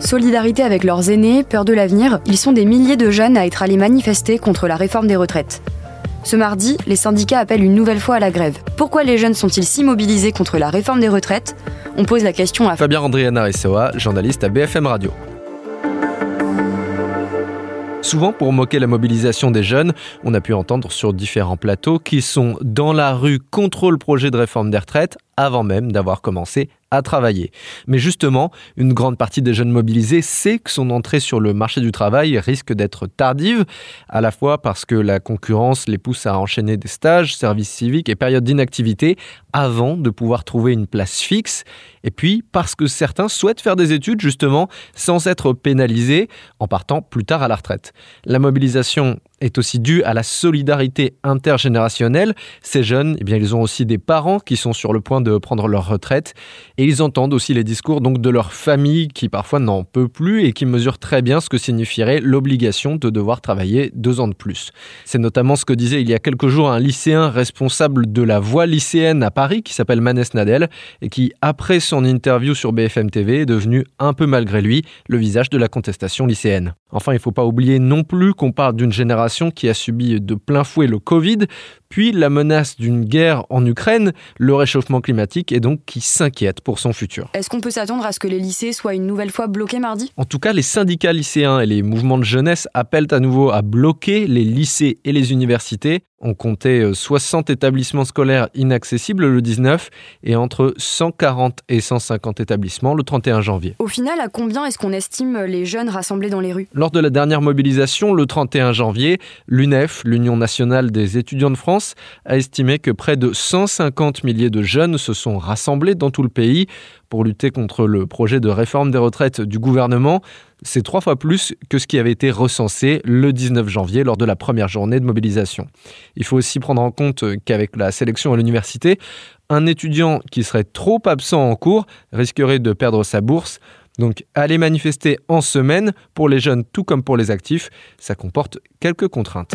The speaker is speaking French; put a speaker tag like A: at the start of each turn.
A: Solidarité avec leurs aînés, peur de l'avenir, ils sont des milliers de jeunes à être allés manifester contre la réforme des retraites. Ce mardi, les syndicats appellent une nouvelle fois à la grève. Pourquoi les jeunes sont-ils si mobilisés contre la réforme des retraites? On pose la question à
B: Fabien Andriana Rissewa, journaliste à BFM Radio. Souvent, pour moquer la mobilisation des jeunes, on a pu entendre sur différents plateaux qu'ils sont dans la rue contre le projet de réforme des retraites avant même d'avoir commencé à travailler. Mais justement, une grande partie des jeunes mobilisés sait que son entrée sur le marché du travail risque d'être tardive, à la fois parce que la concurrence les pousse à enchaîner des stages, services civiques et périodes d'inactivité avant de pouvoir trouver une place fixe, et puis parce que certains souhaitent faire des études justement sans être pénalisés en partant plus tard à la retraite. La mobilisation est aussi due à la solidarité intergénérationnelle. Ces jeunes, eh bien, ils ont aussi des parents qui sont sur le point de prendre leur retraite et ils entendent aussi les discours donc de leur famille qui parfois n'en peut plus et qui mesurent très bien ce que signifierait l'obligation de devoir travailler deux ans de plus. C'est notamment ce que disait il y a quelques jours un lycéen responsable de la voie lycéenne à Paris qui s'appelle Manès Nadel et qui, après son interview sur BFM TV, est devenu un peu malgré lui le visage de la contestation lycéenne. Enfin, il ne faut pas oublier non plus qu'on parle d'une génération qui a subi de plein fouet le Covid, puis la menace d'une guerre en Ukraine, le réchauffement climatique et donc qui s'inquiète pour son futur.
A: Est-ce qu'on peut s'attendre à ce que les lycées soient une nouvelle fois bloqués mardi?
B: En tout cas, les syndicats lycéens et les mouvements de jeunesse appellent à nouveau à bloquer les lycées et les universités. On comptait 60 euh, établissements scolaires inaccessibles le 19 et entre 140 et 150 établissements le 31 janvier.
A: Au final, à combien est-ce qu'on estime les jeunes rassemblés dans les rues?
B: Lors de la dernière mobilisation, le 31 janvier, l'UNEF, l'Union nationale des étudiants de A estimé que près de 150 milliers de jeunes se sont rassemblés dans tout le pays pour lutter contre le projet de réforme des retraites du gouvernement. C'est trois fois plus que ce qui avait été recensé le 19 janvier lors de la première journée de mobilisation. Il faut aussi prendre en compte qu'avec la sélection à l'université, un étudiant qui serait trop absent en cours risquerait de perdre sa bourse. Donc aller manifester en semaine pour les jeunes tout comme pour les actifs, ça comporte quelques contraintes.